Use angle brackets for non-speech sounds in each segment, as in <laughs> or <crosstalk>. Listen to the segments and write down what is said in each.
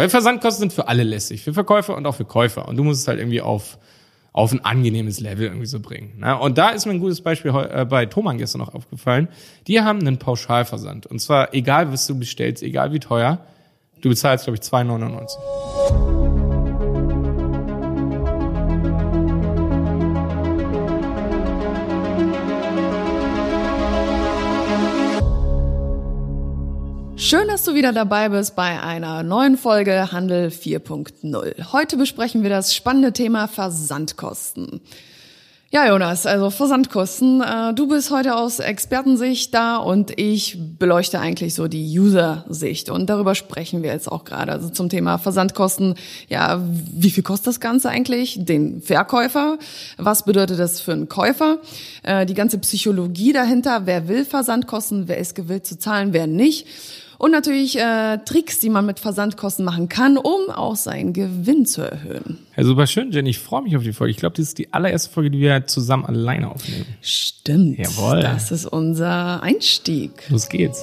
Weil Versandkosten sind für alle lästig, für Verkäufer und auch für Käufer. Und du musst es halt irgendwie auf, auf ein angenehmes Level irgendwie so bringen. Ne? Und da ist mir ein gutes Beispiel äh, bei Thomann gestern noch aufgefallen. Die haben einen Pauschalversand. Und zwar egal, was du bestellst, egal wie teuer, du bezahlst, glaube ich, 2,99. Schön, dass du wieder dabei bist bei einer neuen Folge Handel 4.0. Heute besprechen wir das spannende Thema Versandkosten. Ja, Jonas, also Versandkosten. Äh, du bist heute aus Expertensicht da und ich beleuchte eigentlich so die User-Sicht. Und darüber sprechen wir jetzt auch gerade. Also zum Thema Versandkosten. Ja, wie viel kostet das Ganze eigentlich? Den Verkäufer? Was bedeutet das für einen Käufer? Äh, die ganze Psychologie dahinter. Wer will Versandkosten? Wer ist gewillt zu zahlen? Wer nicht? Und natürlich äh, Tricks, die man mit Versandkosten machen kann, um auch seinen Gewinn zu erhöhen. Ja, super schön, Jenny. Ich freue mich auf die Folge. Ich glaube, das ist die allererste Folge, die wir zusammen alleine aufnehmen. Stimmt. Jawohl. Das ist unser Einstieg. Los geht's.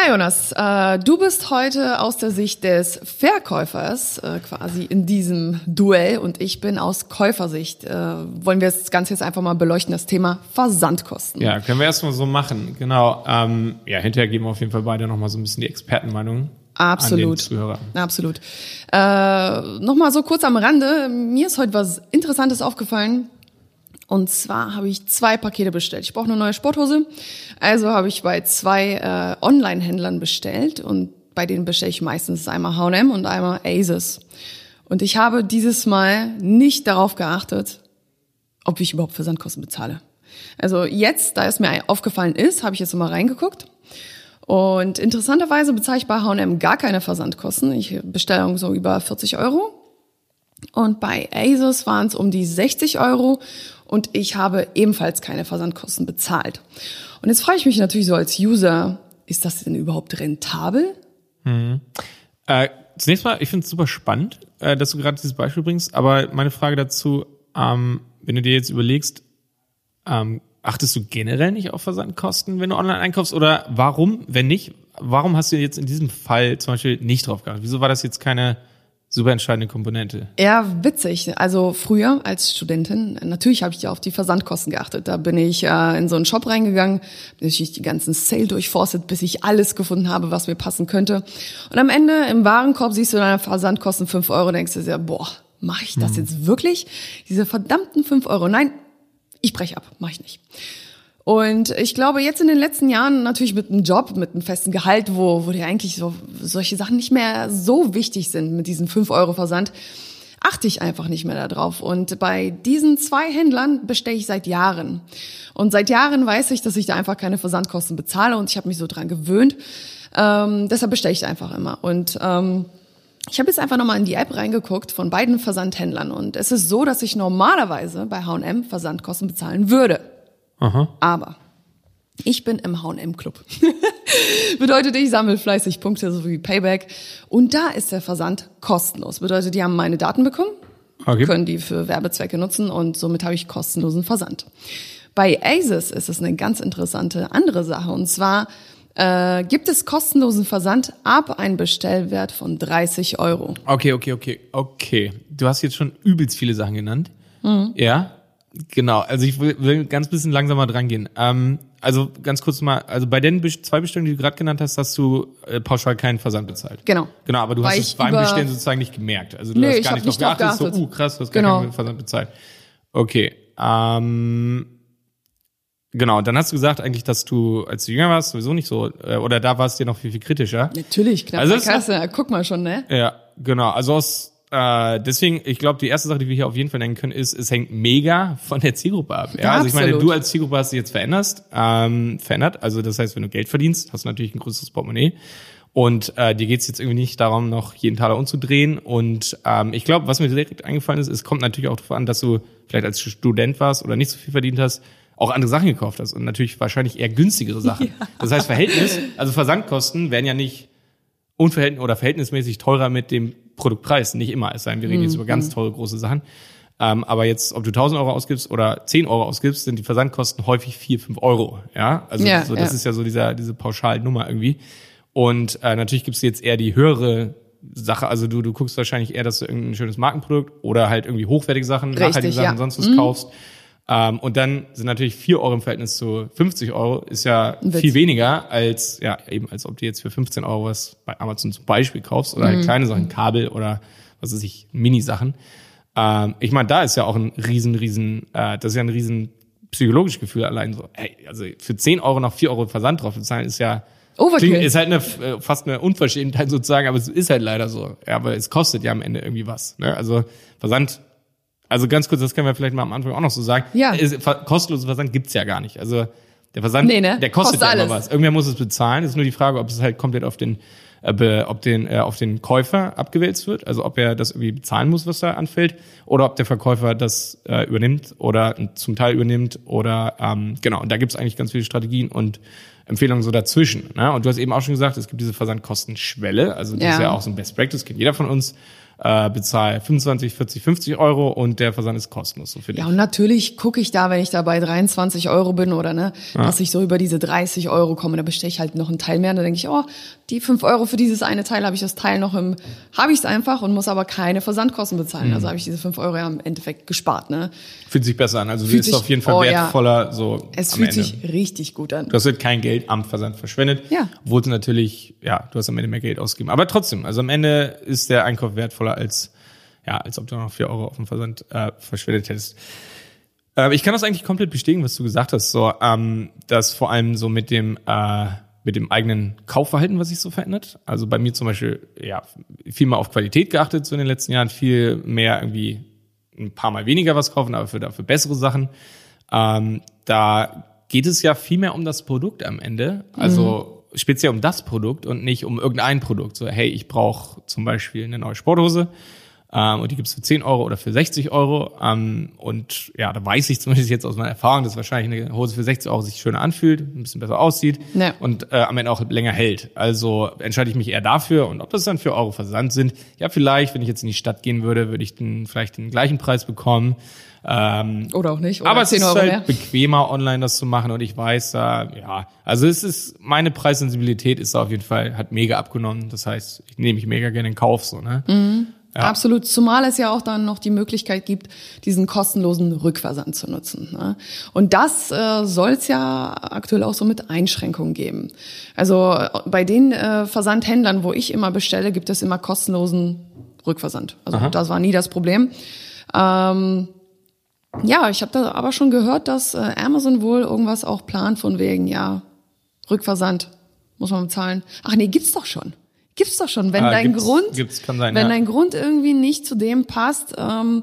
Ja, Jonas, äh, du bist heute aus der Sicht des Verkäufers äh, quasi in diesem Duell und ich bin aus Käufersicht. Äh, wollen wir das Ganze jetzt einfach mal beleuchten, das Thema Versandkosten. Ja, können wir erstmal so machen. Genau. Ähm, ja, hinterher geben wir auf jeden Fall beide nochmal so ein bisschen die Expertenmeinung. Absolut. An den Zuhörer. Absolut. Äh, nochmal so kurz am Rande. Mir ist heute was Interessantes aufgefallen. Und zwar habe ich zwei Pakete bestellt. Ich brauche eine neue Sporthose. Also habe ich bei zwei äh, Online-Händlern bestellt und bei denen bestelle ich meistens einmal H&M und einmal Asus. Und ich habe dieses Mal nicht darauf geachtet, ob ich überhaupt Versandkosten bezahle. Also jetzt, da es mir aufgefallen ist, habe ich jetzt mal reingeguckt. Und interessanterweise bezahle ich bei H&M gar keine Versandkosten. Ich bestelle so über 40 Euro. Und bei Asus waren es um die 60 Euro und ich habe ebenfalls keine Versandkosten bezahlt. Und jetzt frage ich mich natürlich so als User, ist das denn überhaupt rentabel? Mhm. Äh, zunächst mal, ich finde es super spannend, äh, dass du gerade dieses Beispiel bringst, aber meine Frage dazu, ähm, wenn du dir jetzt überlegst, ähm, achtest du generell nicht auf Versandkosten, wenn du online einkaufst oder warum, wenn nicht, warum hast du jetzt in diesem Fall zum Beispiel nicht drauf geachtet? Wieso war das jetzt keine super entscheidende Komponente. Ja, witzig. Also früher als Studentin, natürlich habe ich ja auf die Versandkosten geachtet. Da bin ich äh, in so einen Shop reingegangen, bin ich die ganzen Sale durchforstet, bis ich alles gefunden habe, was mir passen könnte. Und am Ende im Warenkorb siehst du deine Versandkosten fünf Euro, denkst du dir, boah, mache ich das hm. jetzt wirklich? Diese verdammten fünf Euro. Nein, ich breche ab, mache ich nicht. Und ich glaube, jetzt in den letzten Jahren natürlich mit einem Job, mit einem festen Gehalt, wo, wo dir eigentlich so solche Sachen nicht mehr so wichtig sind mit diesem 5-Euro-Versand, achte ich einfach nicht mehr darauf. Und bei diesen zwei Händlern bestelle ich seit Jahren. Und seit Jahren weiß ich, dass ich da einfach keine Versandkosten bezahle und ich habe mich so dran gewöhnt. Ähm, deshalb bestelle ich einfach immer. Und ähm, ich habe jetzt einfach nochmal in die App reingeguckt von beiden Versandhändlern und es ist so, dass ich normalerweise bei H&M Versandkosten bezahlen würde. Aha. Aber ich bin im H&M-Club. <laughs> Bedeutet, ich sammle fleißig Punkte sowie Payback. Und da ist der Versand kostenlos. Bedeutet, die haben meine Daten bekommen, okay. können die für Werbezwecke nutzen und somit habe ich kostenlosen Versand. Bei Asus ist es eine ganz interessante andere Sache. Und zwar äh, gibt es kostenlosen Versand ab einem Bestellwert von 30 Euro. Okay, okay, okay, okay. Du hast jetzt schon übelst viele Sachen genannt. Mhm. Ja, Genau, also ich will, will ganz bisschen langsamer dran gehen. Ähm, also ganz kurz mal, also bei den zwei Bestellungen, die du gerade genannt hast, hast du äh, pauschal keinen Versand bezahlt. Genau. Genau, aber du Weil hast es beim Bestellen sozusagen nicht gemerkt. Also du nee, hast gar nicht drauf geachtet, geachtet, so, uh, krass, du hast genau. gar keinen Versand bezahlt. Okay. Ähm, genau, dann hast du gesagt eigentlich, dass du, als du jünger warst, sowieso nicht so, äh, oder da warst du dir noch viel, viel kritischer. Natürlich, knapp also Kasse, guck mal schon, ne? Ja, genau. Also aus äh, deswegen, ich glaube, die erste Sache, die wir hier auf jeden Fall nennen können, ist, es hängt mega von der Zielgruppe ab. Ja, ja also ich meine, du als Zielgruppe hast dich jetzt veränderst, ähm, verändert. Also das heißt, wenn du Geld verdienst, hast du natürlich ein größeres Portemonnaie. Und äh, dir geht's jetzt irgendwie nicht darum, noch jeden Taler umzudrehen. Und ähm, ich glaube, was mir direkt eingefallen ist, es kommt natürlich auch darauf an, dass du vielleicht als Student warst oder nicht so viel verdient hast, auch andere Sachen gekauft hast und natürlich wahrscheinlich eher günstigere Sachen. Ja. Das heißt, Verhältnis, also Versandkosten werden ja nicht unverhältnismäßig oder verhältnismäßig teurer mit dem Produktpreis. Nicht immer, es sei denn, wir reden jetzt über ganz mhm. tolle große Sachen. Ähm, aber jetzt, ob du 1000 Euro ausgibst oder 10 Euro ausgibst, sind die Versandkosten häufig 4, 5 Euro. Ja, also ja, so, das ja. ist ja so dieser, diese Pauschalnummer irgendwie. Und äh, natürlich gibt's jetzt eher die höhere Sache, also du, du guckst wahrscheinlich eher, dass du irgendein schönes Markenprodukt oder halt irgendwie hochwertige Sachen, Richtig, nachhaltige Sachen, ja. sonst was mhm. kaufst. Ähm, und dann sind natürlich vier Euro im Verhältnis zu 50 Euro, ist ja viel weniger als, ja, eben als ob du jetzt für 15 Euro was bei Amazon zum Beispiel kaufst oder halt mhm. halt kleine Sachen, Kabel oder was weiß ich, Mini-Sachen. Ähm, ich meine, da ist ja auch ein riesen, riesen, äh, das ist ja ein riesen psychologisches Gefühl allein so, ey, also für 10 Euro noch 4 Euro Versand drauf bezahlen ist ja, Overkill. Klingt, ist halt eine, äh, fast eine Unverschämtheit sozusagen, aber es ist halt leider so. Ja, aber es kostet ja am Ende irgendwie was. Ne? Also Versand, also ganz kurz, das können wir vielleicht mal am Anfang auch noch so sagen. Ja. Ist, kostenloses Versand gibt's ja gar nicht. Also der Versand, nee, ne? der kostet, kostet ja immer was. Irgendwer muss es bezahlen. Es ist nur die Frage, ob es halt komplett auf den äh, ob den äh, auf den Käufer abgewälzt wird, also ob er das irgendwie bezahlen muss, was da anfällt, oder ob der Verkäufer das äh, übernimmt oder zum Teil übernimmt oder ähm, genau. Und da gibt's eigentlich ganz viele Strategien und Empfehlungen so dazwischen. Ne? Und du hast eben auch schon gesagt, es gibt diese Versandkostenschwelle, also das ja. ist ja auch so ein Best Practice, kennt jeder von uns äh, bezahle 25, 40, 50 Euro und der Versand ist kostenlos. So für dich. Ja, und natürlich gucke ich da, wenn ich da bei 23 Euro bin oder ne, ja. dass ich so über diese 30 Euro komme, da bestelle ich halt noch einen Teil mehr und dann denke ich, oh, die 5 Euro für dieses eine Teil habe ich das Teil noch im, habe ich es einfach und muss aber keine Versandkosten bezahlen. Mhm. Also habe ich diese 5 Euro ja im Endeffekt gespart. Ne? Fühlt sich besser an, also fühlt ist sich, auf jeden Fall oh, wertvoller. Ja. So es fühlt Ende. sich richtig gut an. Du hast halt kein Geld am Versand verschwendet. Ja. Es natürlich, ja, du hast am Ende mehr Geld ausgegeben. Aber trotzdem, also am Ende ist der Einkauf wertvoller als ja, als ob du noch vier Euro auf dem Versand äh, verschwendet hättest. Äh, ich kann das eigentlich komplett bestätigen, was du gesagt hast, so, ähm, dass vor allem so mit dem äh, mit dem eigenen Kaufverhalten, was sich so verändert. Also bei mir zum Beispiel, ja, viel mehr auf Qualität geachtet so in den letzten Jahren, viel mehr irgendwie ein paar Mal weniger was kaufen, aber für dafür bessere Sachen. Ähm, da geht es ja viel mehr um das Produkt am Ende. Also mhm. Speziell um das Produkt und nicht um irgendein Produkt. So, hey, ich brauche zum Beispiel eine neue Sporthose ähm, und die gibt's für 10 Euro oder für 60 Euro. Ähm, und ja, da weiß ich zumindest jetzt aus meiner Erfahrung, dass wahrscheinlich eine Hose für 60 Euro sich schöner anfühlt, ein bisschen besser aussieht ja. und äh, am Ende auch länger hält. Also entscheide ich mich eher dafür. Und ob das dann für Euro Versand sind, ja, vielleicht, wenn ich jetzt in die Stadt gehen würde, würde ich den, vielleicht den gleichen Preis bekommen. Ähm, oder auch nicht. Oder aber es ist halt mehr. bequemer, online das zu machen. Und ich weiß, da, ja, also es ist, meine Preissensibilität ist auf jeden Fall, hat mega abgenommen. Das heißt, ich nehme ich mega gerne in Kauf, so, ne? Mhm. Ja. Absolut, zumal es ja auch dann noch die Möglichkeit gibt, diesen kostenlosen Rückversand zu nutzen. Ne? Und das äh, soll es ja aktuell auch so mit Einschränkungen geben. Also äh, bei den äh, Versandhändlern, wo ich immer bestelle, gibt es immer kostenlosen Rückversand. Also Aha. das war nie das Problem. Ähm, ja, ich habe da aber schon gehört, dass äh, Amazon wohl irgendwas auch plant von wegen, ja, Rückversand muss man bezahlen. Ach nee, gibt's doch schon. Gibt's doch schon. Wenn ah, dein gibt's, Grund, gibt's, sein, wenn ja. dein Grund irgendwie nicht zu dem passt, ähm,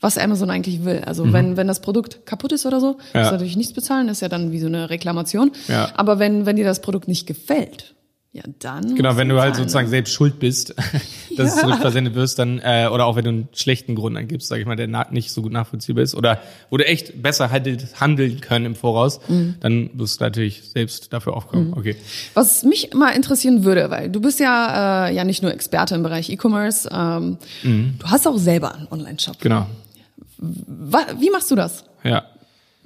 was Amazon eigentlich will. Also mhm. wenn, wenn das Produkt kaputt ist oder so, ja. ist natürlich nichts bezahlen, ist ja dann wie so eine Reklamation. Ja. Aber wenn, wenn dir das Produkt nicht gefällt, ja, dann. Genau, wenn du halt sozusagen selbst schuld bist, <laughs> dass ja. es zurückversendet wirst, dann, äh, oder auch wenn du einen schlechten Grund angibst, sag ich mal, der nicht so gut nachvollziehbar ist, oder wo du echt besser handelt, handeln können im Voraus, mhm. dann wirst du natürlich selbst dafür aufkommen. Mhm. Okay. Was mich mal interessieren würde, weil du bist ja äh, ja nicht nur Experte im Bereich E-Commerce, ähm, mhm. du hast auch selber einen Online-Shop. Genau. Wie machst du das? Ja.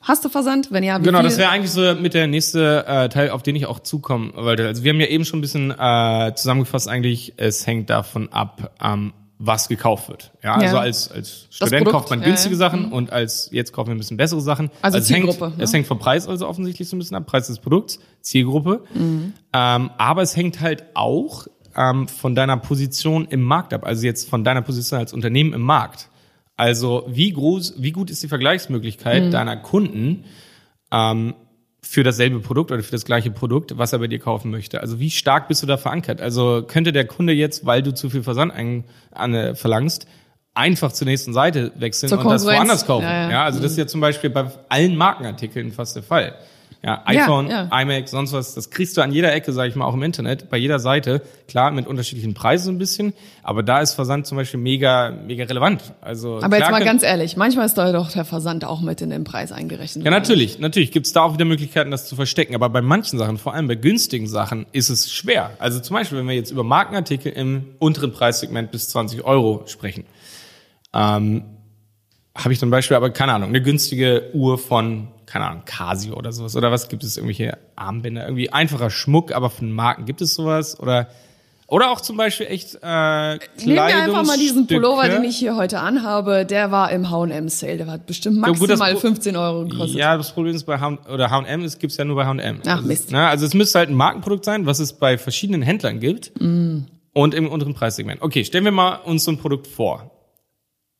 Hast du Versand? Wenn ja, wie Genau, viel? das wäre eigentlich so mit der nächste äh, Teil, auf den ich auch zukommen wollte. Also wir haben ja eben schon ein bisschen äh, zusammengefasst, eigentlich, es hängt davon ab, ähm, was gekauft wird. Ja, ja. also als, als Student kauft man günstige ja, ja. Sachen mhm. und als jetzt kaufen wir ein bisschen bessere Sachen. Also, also Zielgruppe. Es hängt, es hängt vom Preis also offensichtlich so ein bisschen ab, Preis des Produkts, Zielgruppe. Mhm. Ähm, aber es hängt halt auch ähm, von deiner Position im Markt ab. Also jetzt von deiner Position als Unternehmen im Markt. Also wie groß, wie gut ist die Vergleichsmöglichkeit mhm. deiner Kunden ähm, für dasselbe Produkt oder für das gleiche Produkt, was er bei dir kaufen möchte? Also wie stark bist du da verankert? Also könnte der Kunde jetzt, weil du zu viel Versand ein, an, äh, verlangst, einfach zur nächsten Seite wechseln zur und das woanders kaufen? Ja, ja. ja, also das ist ja zum Beispiel bei allen Markenartikeln fast der Fall. Ja, iPhone, ja, ja. iMac, sonst was, das kriegst du an jeder Ecke, sage ich mal, auch im Internet, bei jeder Seite. Klar, mit unterschiedlichen Preisen ein bisschen, aber da ist Versand zum Beispiel mega, mega relevant. Also aber jetzt mal ganz ehrlich, manchmal ist da doch der Versand auch mit in den Preis eingerechnet. Ja, natürlich, natürlich gibt's da auch wieder Möglichkeiten, das zu verstecken. Aber bei manchen Sachen, vor allem bei günstigen Sachen, ist es schwer. Also zum Beispiel, wenn wir jetzt über Markenartikel im unteren Preissegment bis 20 Euro sprechen, ähm, habe ich zum Beispiel aber keine Ahnung, eine günstige Uhr von keine Ahnung, Casio oder sowas? Oder was gibt es irgendwelche Armbänder? Irgendwie einfacher Schmuck, aber von Marken. Gibt es sowas? Oder, Oder auch zum Beispiel echt äh, Nehmen wir einfach mal diesen Pullover, den ich hier heute anhabe. Der war im H&M Sale. Der hat bestimmt maximal ja, gut, 15 Euro gekostet. Ja, das Problem ist bei H&M oder H&M ist gibt's ja nur bei H&M. Ach also, Mist. Ne, also es müsste halt ein Markenprodukt sein, was es bei verschiedenen Händlern gibt mm. und im unteren Preissegment. Okay, stellen wir mal uns so ein Produkt vor.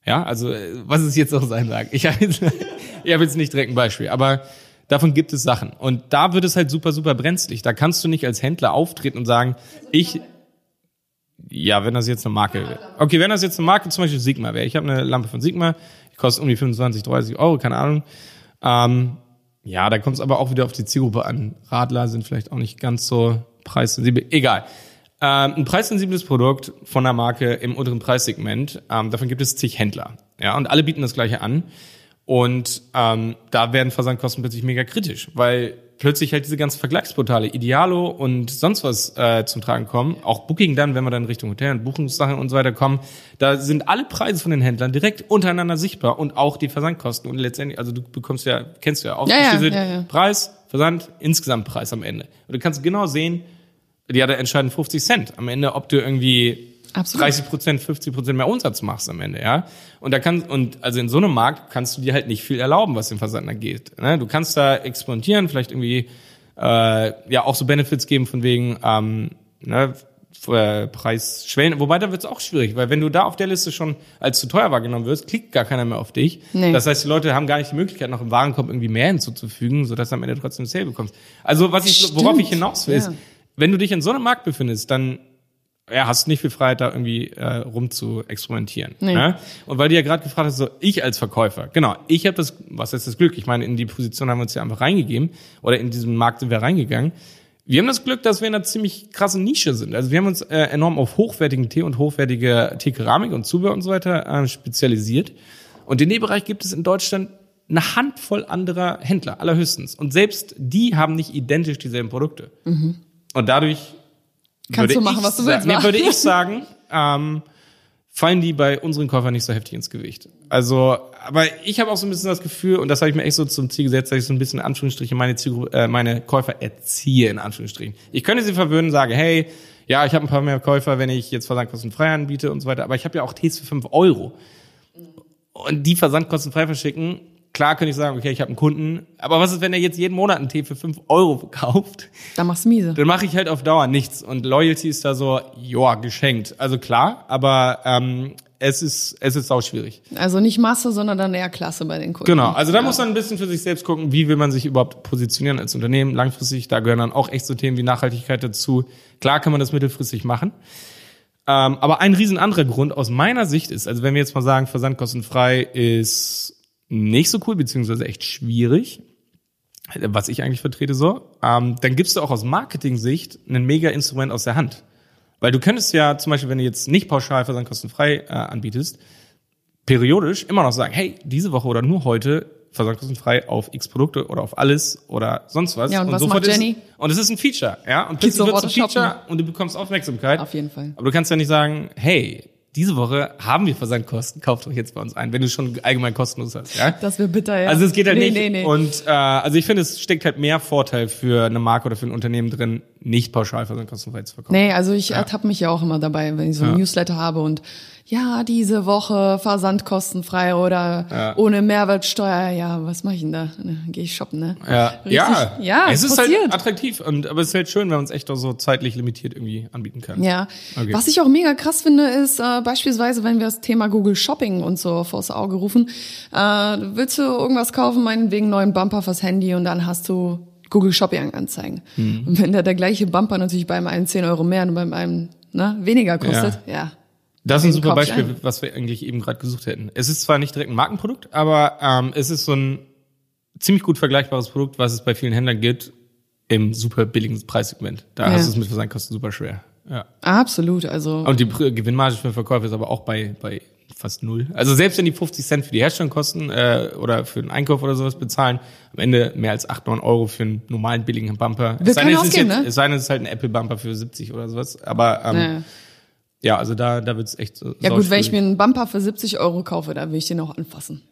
Ja, also äh, was es jetzt auch sein mag. Ich <laughs> habe jetzt, ich hab jetzt nicht direkt ein Beispiel, aber davon gibt es Sachen. Und da wird es halt super, super brenzlig. Da kannst du nicht als Händler auftreten und sagen, ich ja, wenn das jetzt eine Marke wäre. Okay, wenn das jetzt eine Marke zum Beispiel Sigma wäre. Ich habe eine Lampe von Sigma, die kostet um die 25, 30 Euro, keine Ahnung. Ähm, ja, da kommt es aber auch wieder auf die Zielgruppe an. Radler sind vielleicht auch nicht ganz so preissensibel. Egal. Ähm, ein preissensibles Produkt von einer Marke im unteren Preissegment, ähm, davon gibt es zig Händler. Ja, und alle bieten das gleiche an. Und ähm, da werden Versandkosten plötzlich mega kritisch, weil plötzlich halt diese ganzen Vergleichsportale, Idealo und sonst was äh, zum Tragen kommen. Auch Booking dann, wenn wir dann Richtung Hotel und Buchungssachen und so weiter kommen. Da sind alle Preise von den Händlern direkt untereinander sichtbar und auch die Versandkosten. Und letztendlich, also du bekommst ja, kennst du ja auch, ja, ja, ja, Preis, Versand, Insgesamtpreis am Ende. Und du kannst genau sehen, die hat ja entscheidend 50 Cent am Ende, ob du irgendwie Absolut. 30 Prozent, 50 Prozent mehr Umsatz machst am Ende, ja. Und da kann und also in so einem Markt kannst du dir halt nicht viel erlauben, was den Versand angeht. Ne? Du kannst da exportieren, vielleicht irgendwie äh, ja auch so Benefits geben von wegen ähm, ne, äh, Preisschwellen. Wobei da wird es auch schwierig, weil wenn du da auf der Liste schon als zu teuer wahrgenommen wirst, klickt gar keiner mehr auf dich. Nee. Das heißt, die Leute haben gar nicht die Möglichkeit, noch im Warenkorb irgendwie mehr hinzuzufügen, sodass du am Ende trotzdem Sale bekommst. Also was ich, worauf ich hinaus will, ja. ist, wenn du dich in so einem Markt befindest, dann ja, hast nicht viel Freiheit, da irgendwie äh, rum zu experimentieren. Nee. Ne? Und weil du ja gerade gefragt hast, so ich als Verkäufer, genau, ich habe das, was ist das Glück? Ich meine, in die Position haben wir uns ja einfach reingegeben oder in diesen Markt sind wir reingegangen. Wir haben das Glück, dass wir in einer ziemlich krassen Nische sind. Also wir haben uns äh, enorm auf hochwertigen Tee und hochwertige Teekeramik und Zubehör und so weiter äh, spezialisiert. Und in dem Bereich gibt es in Deutschland eine Handvoll anderer Händler, allerhöchstens. Und selbst die haben nicht identisch dieselben Produkte. Mhm. Und dadurch Kannst du machen, was du willst. Nee, würde ich <laughs> sagen, ähm, fallen die bei unseren Käufern nicht so heftig ins Gewicht. Also, aber ich habe auch so ein bisschen das Gefühl, und das habe ich mir echt so zum Ziel gesetzt, dass ich so ein bisschen in Anführungsstrichen meine, Zielgruppe, äh, meine Käufer erziehe, in Anführungsstrichen. Ich könnte sie verwöhnen, sage, hey, ja, ich habe ein paar mehr Käufer, wenn ich jetzt versandkostenfrei anbiete und so weiter, aber ich habe ja auch Tees für fünf Euro. Und die versandkostenfrei verschicken, Klar könnte ich sagen, okay, ich habe einen Kunden, aber was ist, wenn er jetzt jeden Monat einen Tee für fünf Euro kauft? Dann machst du miese. Dann mache ich halt auf Dauer nichts. Und Loyalty ist da so, joa, geschenkt. Also klar, aber ähm, es ist es ist auch schwierig. Also nicht Masse, sondern dann eher Klasse bei den Kunden. Genau, also da ja. muss man ein bisschen für sich selbst gucken, wie will man sich überhaupt positionieren als Unternehmen langfristig. Da gehören dann auch echt so Themen wie Nachhaltigkeit dazu. Klar kann man das mittelfristig machen. Ähm, aber ein riesen anderer Grund aus meiner Sicht ist, also wenn wir jetzt mal sagen, versandkostenfrei ist nicht so cool, beziehungsweise echt schwierig, was ich eigentlich vertrete so, ähm, dann gibst du auch aus Marketing-Sicht ein mega Instrument aus der Hand. Weil du könntest ja zum Beispiel, wenn du jetzt nicht pauschal versandkostenfrei äh, anbietest, periodisch immer noch sagen, hey, diese Woche oder nur heute versandkostenfrei auf X Produkte oder auf alles oder sonst was. Ja, und, und was macht Jenny? Ist, und es ist ein Feature, ja. Und plötzlich wird ein Feature shoppen. und du bekommst Aufmerksamkeit. Auf jeden Fall. Aber du kannst ja nicht sagen, hey, diese Woche haben wir Versandkosten, kauft doch jetzt bei uns ein, wenn du schon allgemein kostenlos hast. Ja? Das wird bitter, ja. Also es geht halt nee, nicht. Nee, nee. Und äh, also ich finde, es steckt halt mehr Vorteil für eine Marke oder für ein Unternehmen drin, nicht pauschal versandkostenfrei zu verkaufen. Nee, also ich ja. ertappe mich ja auch immer dabei, wenn ich so ein ja. Newsletter habe und ja, diese Woche versandkostenfrei oder ja. ohne Mehrwertsteuer. Ja, was mache ich denn da? Ne, Gehe ich shoppen, ne? Ja, Richtig, ja. ja. Es ist halt passiert. halt attraktiv und aber es ist halt schön, wenn man es echt auch so zeitlich limitiert irgendwie anbieten kann. Ja. Okay. Was ich auch mega krass finde, ist äh, beispielsweise, wenn wir das Thema Google Shopping und so vors Auge rufen, äh, willst du irgendwas kaufen, meinetwegen neuen Bumper fürs Handy und dann hast du Google Shopping Anzeigen. Mhm. Und wenn da der gleiche Bumper natürlich beim einen 10 Euro mehr und beim einen ne, weniger kostet, ja. ja das ist ein super Beispiel, was wir eigentlich eben gerade gesucht hätten. Es ist zwar nicht direkt ein Markenprodukt, aber ähm, es ist so ein ziemlich gut vergleichbares Produkt, was es bei vielen Händlern gibt, im super billigen Preissegment. Da ja. hast du es mit Versandkosten super schwer. Ja. Absolut, also. Und die Gewinnmarge für Verkäufer ist aber auch bei, bei fast null. Also selbst wenn die 50 Cent für die Herstellung kosten äh, oder für den Einkauf oder sowas bezahlen, am Ende mehr als 8, 9 Euro für einen normalen billigen Bumper. Wir es sei denn, es, ist ne? es sei denn, es ist halt ein Apple Bumper für 70 oder sowas. Aber ähm, ja. Ja, also da, da wird's echt so. Ja gut, wenn ich mir einen Bumper für 70 Euro kaufe, dann will ich den auch anfassen.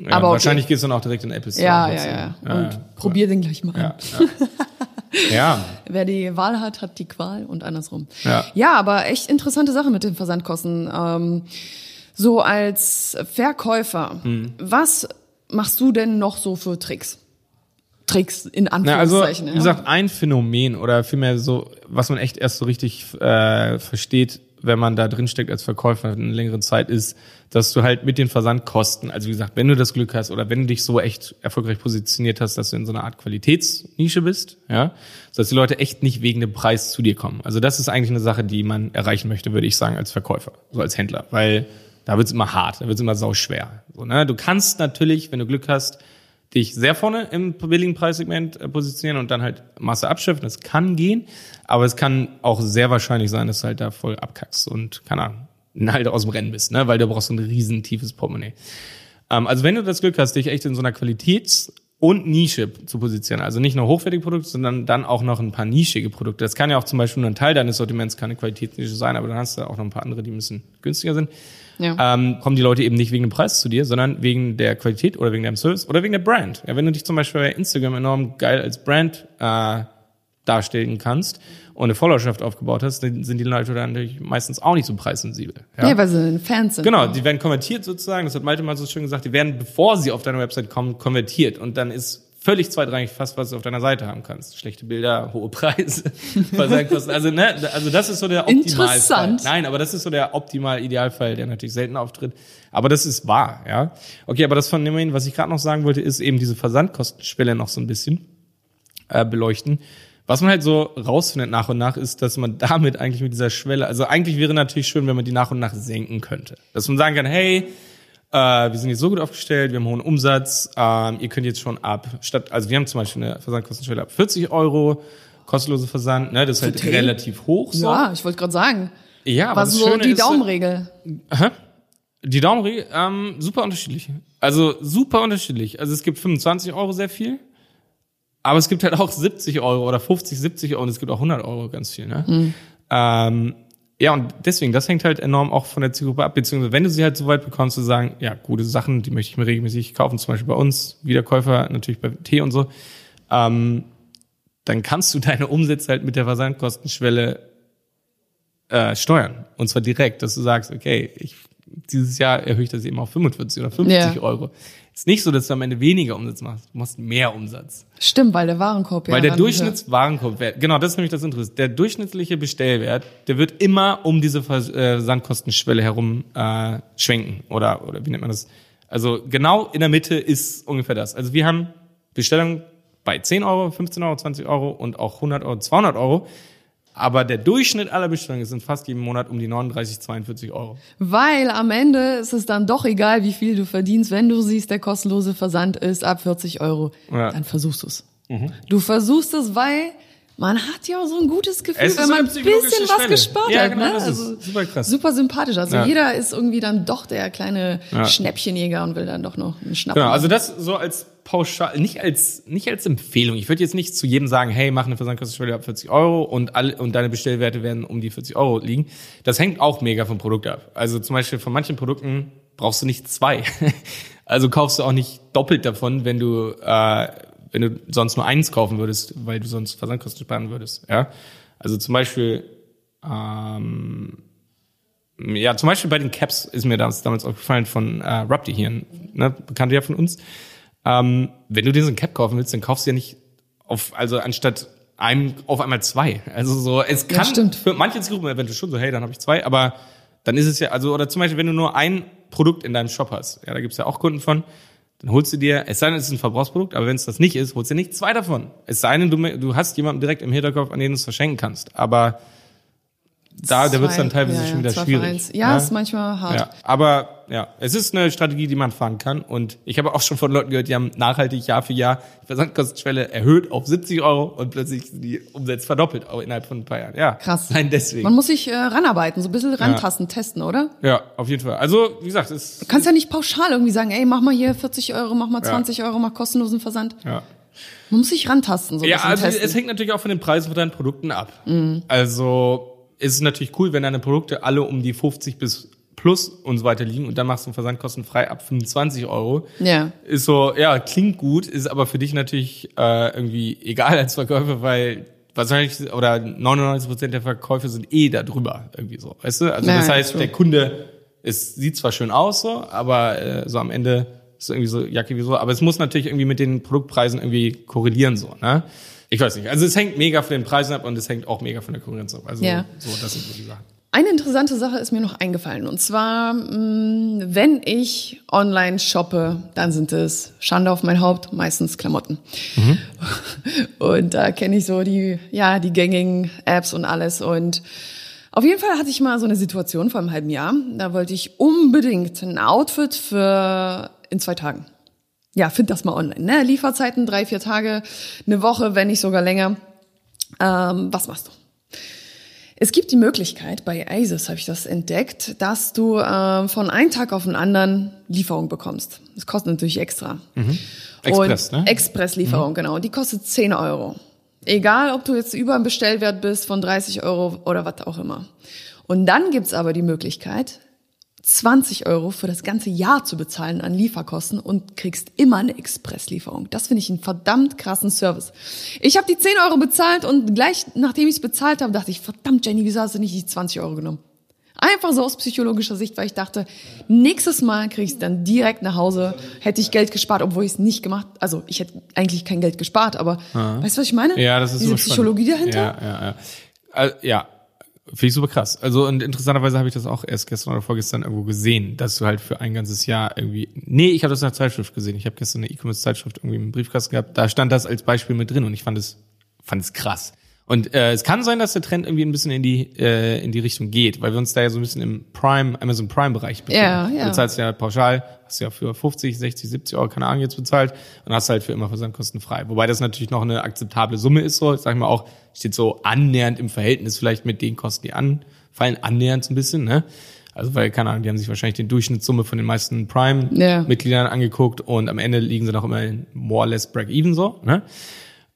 Ja, Aber wahrscheinlich okay. geht's dann auch direkt in Apple Store. Ja, ja, ja, ja. Und ja, probier den gleich mal an. Ja, <laughs> ja. Wer die Wahl hat, hat die Qual und andersrum. Ja. Ja, aber echt interessante Sache mit den Versandkosten. Ähm, so als Verkäufer, Hm. was machst du denn noch so für Tricks? Tricks in Na, also, Anführungszeichen. wie gesagt, ein Phänomen oder vielmehr so, was man echt erst so richtig äh, versteht, wenn man da drin steckt als Verkäufer eine längere Zeit, ist, dass du halt mit den Versandkosten, also wie gesagt, wenn du das Glück hast oder wenn du dich so echt erfolgreich positioniert hast, dass du in so einer Art Qualitätsnische bist, ja, dass die Leute echt nicht wegen dem Preis zu dir kommen. Also das ist eigentlich eine Sache, die man erreichen möchte, würde ich sagen, als Verkäufer, so als Händler, weil da wird's immer hart, da wird's immer sauschwer. So, ne? Du kannst natürlich, wenn du Glück hast, dich sehr vorne im billigen Preissegment äh, positionieren und dann halt Masse abschöpfen. Das kann gehen, aber es kann auch sehr wahrscheinlich sein, dass du halt da voll abkackst und, keine Ahnung, <laughs> halt aus dem Rennen bist, ne? weil du brauchst so ein riesen tiefes Portemonnaie. Ähm, also wenn du das Glück hast, dich echt in so einer Qualitäts- und Nische zu positionieren, also nicht nur hochwertige Produkte, sondern dann auch noch ein paar nischige Produkte. Das kann ja auch zum Beispiel nur ein Teil deines Sortiments, kann eine Qualitätsnische sein, aber dann hast du auch noch ein paar andere, die ein bisschen günstiger sind Ja. ähm, kommen die Leute eben nicht wegen dem Preis zu dir, sondern wegen der Qualität oder wegen deinem Service oder wegen der Brand. Ja, wenn du dich zum Beispiel bei Instagram enorm geil als Brand äh, darstellen kannst und eine Followerschaft aufgebaut hast, dann sind die Leute dann natürlich meistens auch nicht so preissensibel. ja. weil sie Fans sind. Genau, die werden konvertiert sozusagen, das hat Malte mal so schön gesagt, die werden, bevor sie auf deine Website kommen, konvertiert und dann ist völlig zweitrangig fast, was du auf deiner Seite haben kannst. Schlechte Bilder, hohe Preise, <laughs> Versandkosten. Also, ne, also das ist so der Optimalfall. Interessant. Nein, aber das ist so der optimal Idealfall, der natürlich selten auftritt. Aber das ist wahr, ja. Okay, aber das Phänomen, was ich gerade noch sagen wollte, ist eben diese Versandkostenschwelle noch so ein bisschen äh, beleuchten. Was man halt so rausfindet nach und nach, ist, dass man <laughs> damit eigentlich mit dieser Schwelle, also eigentlich wäre natürlich schön, wenn man die nach und nach senken könnte. Dass man sagen kann, hey, äh, wir sind jetzt so gut aufgestellt, wir haben hohen Umsatz, ähm, ihr könnt jetzt schon ab, statt, also wir haben zum Beispiel eine Versandkostenschwelle ab 40 Euro, kostenlose Versand, ne, das ist halt Okay. relativ hoch so. Ja, ich wollte gerade sagen. ja aber Was das so Schöne die ist, Daumenregel. Hä? Die Daumenregel, ähm, super unterschiedlich. Also super unterschiedlich. Also es gibt 25 Euro sehr viel, aber es gibt halt auch 70 Euro oder 50, 70 Euro und es gibt auch 100 Euro ganz viel. Ne? Ähm, ja, und deswegen, das hängt halt enorm auch von der Zielgruppe ab, beziehungsweise wenn du sie halt so weit bekommst, zu sagen, ja, gute Sachen, die möchte ich mir regelmäßig kaufen, zum Beispiel bei uns, Wiederkäufer, natürlich bei Tee und so, ähm, dann kannst du <laughs> deine Umsätze halt mit der Versandkostenschwelle äh, steuern. Und zwar direkt, dass du sagst, okay, ich, dieses Jahr erhöhe ich das eben auf 45 oder 50 Ja. Euro. Ist nicht so, dass du am Ende weniger Umsatz machst, du machst mehr Umsatz. Stimmt, weil der Warenkorb ja Weil der Durchschnittswarenkorbwert, genau, das ist nämlich das Interessante. Der durchschnittliche Bestellwert, der wird immer um diese Vers- äh, Sandkostenschwelle herum äh, schwenken. Oder, oder wie nennt man das? Also genau in der Mitte ist ungefähr das. Also wir haben Bestellungen bei 10 Euro, 15 Euro, 20 Euro und auch 100 Euro, 200 Euro. Aber der Durchschnitt aller Bestellungen sind fast jeden Monat um die 39, 42 Euro. Weil am Ende ist es dann doch egal, wie viel du verdienst. Wenn du siehst, der kostenlose Versand ist ab 40 Euro, Ja. dann versuchst du es. Du versuchst es, weil man hat ja auch so ein gutes Gefühl, wenn man ein bisschen was Schwelle. gespart Ja, hat. genau, ne? also super krass. Super sympathisch. Also Ja. jeder ist irgendwie dann doch der kleine Ja. Schnäppchenjäger und will dann doch noch einen Schnappen. Genau, also das so als pauschal, nicht als, nicht als Empfehlung. Ich würde jetzt nicht zu jedem sagen, hey, mach eine Versandkostenschwelle ab 40 Euro und alle, und deine Bestellwerte werden um die 40 Euro liegen. Das hängt auch mega vom Produkt ab. Also zum Beispiel von manchen Produkten brauchst du nicht zwei. <laughs> Also kaufst du auch nicht doppelt davon, wenn du, äh, wenn du sonst nur eins kaufen würdest, weil du sonst Versandkosten sparen würdest, ja. Also zum Beispiel, ähm, ja, zum Beispiel bei den Caps ist mir damals, damals aufgefallen von äh, Rupti hier, ne, bekannte ja von uns. Ähm, wenn du dir so ein Cap kaufen willst, dann kaufst du ja nicht auf, also anstatt einem auf einmal zwei. Also so, es kann stimmt. für manche Zielgruppen eventuell schon so, hey, dann habe ich zwei, aber dann ist es ja, also, oder zum Beispiel, wenn du nur ein Produkt in deinem Shop hast, ja, da gibt's ja auch Kunden von, dann holst du dir, es sei denn, es ist ein Verbrauchsprodukt, aber wenn es das nicht ist, holst du dir nicht zwei davon. Es sei denn, du, du hast jemanden direkt im Hinterkopf, an den du es verschenken kannst. Aber da, da wird's dann teilweise ja, schon ja, wieder schwierig. eins. Ja, ist manchmal hart. Ja, aber ja, es ist eine Strategie, die man fahren kann. Und ich habe auch schon von Leuten gehört, die haben nachhaltig Jahr für Jahr die Versandkostenschwelle erhöht auf 70 Euro und plötzlich sind die Umsätze verdoppelt, auch innerhalb von ein paar Jahren. Ja, Krass. <laughs> Nein, deswegen. Man muss sich äh, ranarbeiten, so ein bisschen rantasten, testen, oder? ja, auf jeden Fall. Also, wie gesagt, es Du kannst ja nicht pauschal irgendwie sagen, ey, mach mal hier 40 Euro, mach mal 20 Euro, mach kostenlosen Versand. ja. Man muss sich rantasten, so ein Ja, also testen. es hängt natürlich auch von den Preisen von deinen Produkten ab. Also es ist natürlich cool, wenn deine Produkte alle um die 50 bis plus und so weiter liegen und dann machst du Versandkosten frei ab 25 Euro. Ja. Ist so, ja, klingt gut, ist aber für dich natürlich äh, irgendwie egal als Verkäufer, weil wahrscheinlich oder 99 Prozent der Verkäufe sind eh da drüber irgendwie so, weißt du? Also Ja, das heißt, true. der Kunde, es sieht zwar schön aus so, aber äh, so am Ende ist irgendwie so Jacke wie so, aber es muss natürlich irgendwie mit den Produktpreisen irgendwie korrelieren so, ne? Ich weiß nicht. Also es hängt mega von den Preisen ab und es hängt auch mega von der Konkurrenz ab. Also Ja. so, das sind so die Sachen. Eine interessante Sache ist mir noch eingefallen. Und zwar, mh, wenn ich online shoppe, dann sind es Schande auf mein Haupt, meistens Klamotten. <laughs> Und da kenne ich so die, ja, die gängigen Apps und alles. Und auf jeden Fall hatte ich mal so eine Situation vor einem halben Jahr. Da wollte ich unbedingt ein Outfit für in zwei Tagen. Ja, find das mal online. Ne? Lieferzeiten drei, vier Tage, eine Woche, wenn nicht sogar länger. Ähm, was machst du? Es gibt die Möglichkeit, bei Asus habe ich das entdeckt, dass du ähm, von einem Tag auf den anderen Lieferung bekommst. Das kostet natürlich extra. Express, Und ne? Expresslieferung, genau. Die kostet 10 Euro. Egal, ob du jetzt über dem Bestellwert bist von 30 Euro oder was auch immer. Und dann gibt's aber die Möglichkeit, 20 Euro für das ganze Jahr zu bezahlen an Lieferkosten und kriegst immer eine Expresslieferung. Das finde ich einen verdammt krassen Service. Ich habe die 10 Euro bezahlt und gleich nachdem ich es bezahlt habe, dachte ich, verdammt Jenny, wieso hast du nicht die 20 Euro genommen? Einfach so aus psychologischer Sicht, weil ich dachte, nächstes Mal krieg ich es dann direkt nach Hause, hätte ich Geld gespart, obwohl ich es nicht gemacht, also ich hätte eigentlich kein Geld gespart, aber weißt du, was ich meine? Ja, das ist Diese spannend. Psychologie dahinter. Ja, ja, ja. Also, ja. Finde ich super krass. Also und interessanterweise habe ich das auch erst gestern oder vorgestern irgendwo gesehen, dass du halt für ein ganzes Jahr irgendwie. Nee, ich habe das in der Zeitschrift gesehen. Ich habe gestern eine E-Commerce-Zeitschrift irgendwie im Briefkasten gehabt. Da stand das als Beispiel mit drin und ich fand es fand es krass. Und äh, es kann sein, dass der Trend irgendwie ein bisschen in die äh, in die Richtung geht, weil wir uns da ja so ein bisschen im Prime Amazon Prime Bereich befinden. Ja, ja. Du zahlst ja pauschal, hast ja für 50, 60, 70 Euro keine Ahnung jetzt bezahlt und hast halt für immer Versandkosten frei. Wobei das natürlich noch eine akzeptable Summe ist, so sag ich mal auch steht so annähernd im Verhältnis vielleicht mit den Kosten, die anfallen, annähernd so ein bisschen, ne? Also weil keine Ahnung, die haben sich wahrscheinlich den Durchschnittssumme von den meisten Prime Ja. Mitgliedern angeguckt und am Ende liegen sie noch immer in more or less break even so, ne?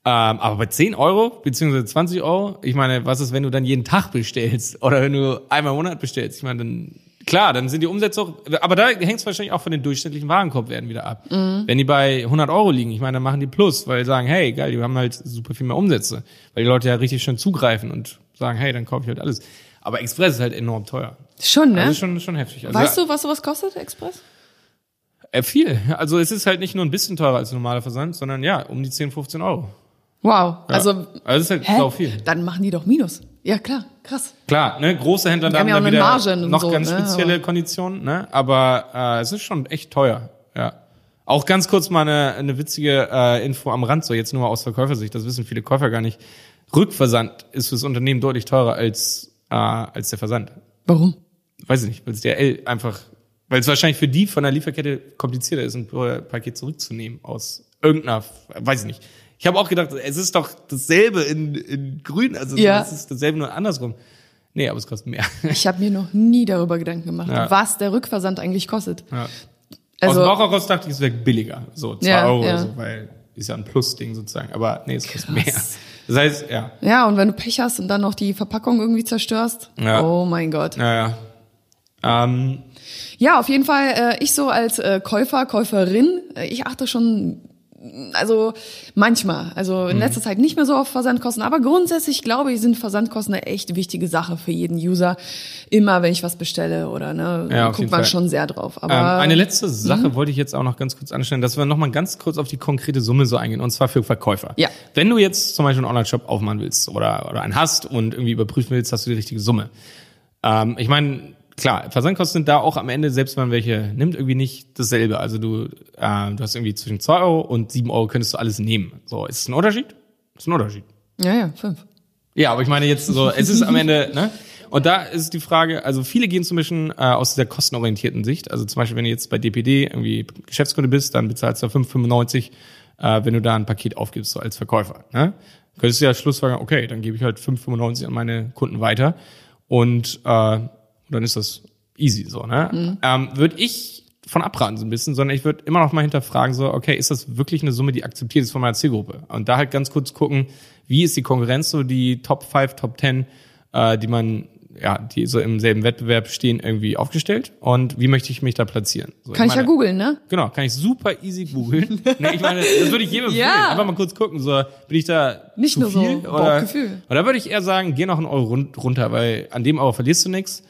Ähm, aber bei 10 Euro beziehungsweise 20 Euro, ich meine, was ist, wenn du dann jeden Tag bestellst <laughs> oder wenn du einmal im Monat bestellst? Ich meine, dann klar, dann sind die Umsätze auch, aber da hängt es wahrscheinlich auch von den durchschnittlichen Warenkorbwerten wieder ab. Wenn die bei 100 Euro liegen, ich meine, dann machen die Plus, weil die sagen, hey, geil, die haben halt super viel mehr Umsätze, weil die Leute ja richtig schön zugreifen und sagen, hey, dann kaufe ich halt alles. Aber Express ist halt enorm teuer. Schon, ne? Das ist schon, schon heftig. Also, weißt du, was sowas kostet, Express? Äh, viel. Also es ist halt nicht nur ein bisschen teurer als ein normaler Versand, sondern ja, um die 10, 15 Euro. Wow. Ja. Also, also es ist halt hä? sau viel. Dann machen die doch Minus. Ja, klar, krass. Klar, ne, große Händler Die haben ja auch wieder Marge und noch so, ganz ne, spezielle Konditionen, ne? Aber äh, es ist schon echt teuer, ja. Auch ganz kurz mal eine, eine witzige äh, Info am Rand, so jetzt nur mal aus Verkäufersicht, das wissen viele Käufer gar nicht. Rückversand ist fürs Unternehmen deutlich teurer als, äh, als der Versand. Warum? Weiß ich nicht, weil es DRL einfach, weil es wahrscheinlich für die von der Lieferkette komplizierter ist, ein Paket zurückzunehmen aus irgendeiner, weiß ich nicht. Ich habe auch gedacht, es ist doch dasselbe in, in grün, also Ja. es ist dasselbe nur andersrum. Nee, aber es kostet mehr. <laughs> Ich habe mir noch nie darüber Gedanken gemacht, Ja. was der Rückversand eigentlich kostet. Ja. Also- Aus dem Bauch heraus dachte ich, es wäre billiger. So, zwei Ja, Euro ja. oder so, weil ist ja ein Plus-Ding sozusagen. Aber nee, es kostet mehr. Das heißt, ja. Ja, und wenn du Pech hast und dann noch die Verpackung irgendwie zerstörst, Ja. oh mein Gott. Naja. Ähm, Ja, auf jeden Fall, äh, ich so als äh, Käufer, Käuferin, äh, ich achte schon, also manchmal, also Mhm. in letzter Zeit nicht mehr so auf Versandkosten, aber grundsätzlich glaube ich, sind Versandkosten eine echt wichtige Sache für jeden User. Immer, wenn ich was bestelle oder ne, Ja, guckt man Fall. schon sehr drauf. Aber ähm, eine letzte Sache wollte ich jetzt auch noch ganz kurz anstellen, dass wir noch mal ganz kurz auf die konkrete Summe so eingehen, und zwar für Verkäufer. Ja. Wenn du jetzt zum Beispiel einen Online-Shop aufmachen willst oder, oder einen hast und irgendwie überprüfen willst, hast du die richtige Summe. Ähm, ich meine, klar, Versandkosten sind da auch am Ende, selbst wenn man welche nimmt, irgendwie nicht dasselbe. Also du, äh, du hast irgendwie zwischen zwei Euro und sieben Euro könntest du alles nehmen. So, ist es ein Unterschied? Ist ein Unterschied. ja, ja, fünf. Ja, aber ich meine jetzt so, es ist am Ende, ne? Und da ist die Frage, also viele gehen zum Beispiel äh, aus dieser kostenorientierten Sicht. Also zum Beispiel, wenn du jetzt bei DPD irgendwie Geschäftskunde bist, dann bezahlst du 5,95, äh, wenn du da ein Paket aufgibst, so als Verkäufer. Ne? Könntest du ja schlussfolgern, okay, dann gebe ich halt 5,95 an meine Kunden weiter und äh, dann ist das easy so. Ne? Ähm, Würde ich von abraten so ein bisschen, sondern ich würde immer noch mal hinterfragen, so, okay, ist das wirklich eine Summe, die akzeptiert ist von meiner Zielgruppe? Und da halt ganz kurz gucken, wie ist die Konkurrenz, so die Top 5, Top 10, äh, die man ja, die so im selben Wettbewerb stehen, irgendwie aufgestellt und wie möchte ich mich da platzieren? So, kann ich, meine, ich ja googeln, ne? Genau, kann ich super easy googeln. <laughs> nee, ich meine, das würde ich jedem empfehlen. Ja. Einfach mal kurz gucken, so bin ich da nicht nur viel, so oder, Bauchgefühl. Oder würde ich eher sagen, geh noch einen Euro runter, weil an dem Euro verlierst du nichts,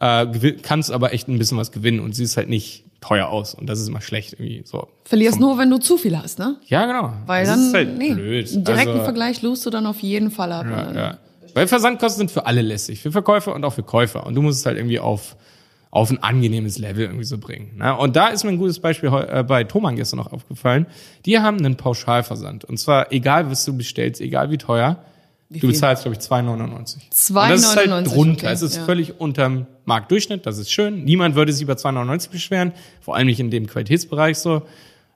äh, kannst aber echt ein bisschen was gewinnen und siehst halt nicht teuer aus und das ist immer schlecht irgendwie so. Verlierst nur, wenn du zu viel hast, ne? Ja, genau. Weil das dann ist halt nee, blöd. Einen direkten also, Vergleich lust du dann auf jeden Fall ab. Ja, ja. Weil Versandkosten sind für alle lästig, für Verkäufer und auch für Käufer und du musst es halt irgendwie auf auf ein angenehmes Level irgendwie so bringen. Ne? Und da ist mir ein gutes Beispiel äh, bei Thomann gestern noch aufgefallen. Die haben einen Pauschalversand. Und zwar egal, was du bestellst, egal wie teuer, wie du bezahlst, glaube ich, 2,99. 2,99. Das ist halt drunter. Okay, es ist ja. völlig unterm Marktdurchschnitt. Das ist schön. Niemand würde sich über 2,99 beschweren. Vor allem nicht in dem Qualitätsbereich so.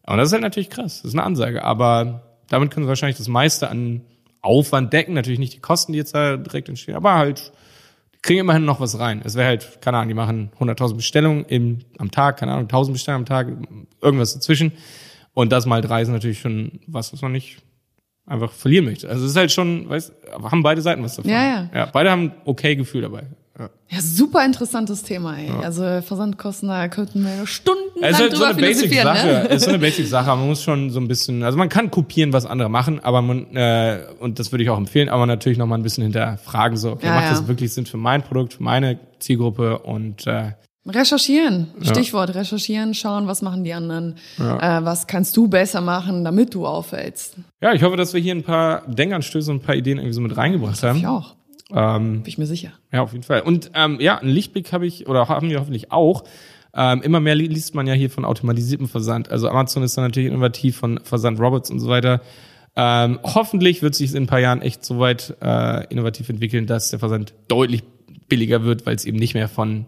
Und das ist halt natürlich krass. Das ist eine Ansage. Aber damit können sie wahrscheinlich das meiste an Aufwand decken. Natürlich nicht die Kosten, die jetzt da direkt entstehen. Aber halt, die kriegen immerhin noch was rein. Es wäre halt, keine Ahnung, die machen 100.000 Bestellungen im, am Tag, keine Ahnung, 1.000 Bestellungen am Tag, irgendwas dazwischen. Und das mal drei ist natürlich schon was, was man nicht einfach verlieren möchte. Also es ist halt schon, weißt, haben beide Seiten was davon. Ja, ja. ja beide haben okay Gefühl dabei. Ja. ja, super interessantes Thema, ey. Ja. Also Versandkosten, da könnten wir Stunden es ist halt so eine Basic Sache. Ne? Es ist so eine <laughs> Basic Sache. Man muss schon so ein bisschen, also man kann kopieren, was andere machen, aber man äh, und das würde ich auch empfehlen, aber natürlich noch mal ein bisschen hinterfragen, so okay, ja, macht das wirklich Sinn für mein Produkt, für meine Zielgruppe und äh, Recherchieren, Stichwort ja. recherchieren, schauen, was machen die anderen, ja. äh, was kannst du besser machen, damit du auffällst. Ja, ich hoffe, dass wir hier ein paar Denkanstöße und ein paar Ideen irgendwie so mit reingebracht haben. Ich auch. Ähm, Bin ich mir sicher. Ja, auf jeden Fall. Und ähm, ja, einen Lichtblick habe ich, oder haben wir hoffentlich auch. Ähm, immer mehr liest man ja hier von automatisiertem Versand. Also Amazon ist da natürlich innovativ von Versand Robots und so weiter. Ähm, hoffentlich wird sich in ein paar Jahren echt so weit äh, innovativ entwickeln, dass der Versand deutlich billiger wird, weil es eben nicht mehr von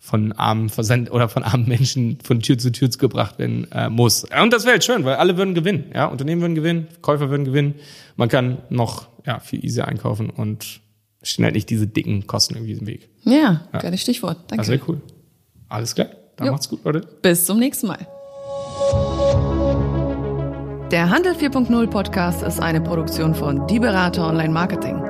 von armen Versand oder von armen Menschen von Tür zu Tür gebracht werden äh, muss. Und das wäre halt schön, weil alle würden gewinnen. Ja, Unternehmen würden gewinnen, Käufer würden gewinnen. Man kann noch ja viel easier einkaufen und stehen halt nicht diese dicken Kosten irgendwie im Weg. Ja, ja. geiles Stichwort. Danke. Das wäre cool. Alles klar. Dann jo. macht's gut, Leute. Bis zum nächsten Mal. Der Handel 4.0 Podcast ist eine Produktion von Die Berater Online Marketing.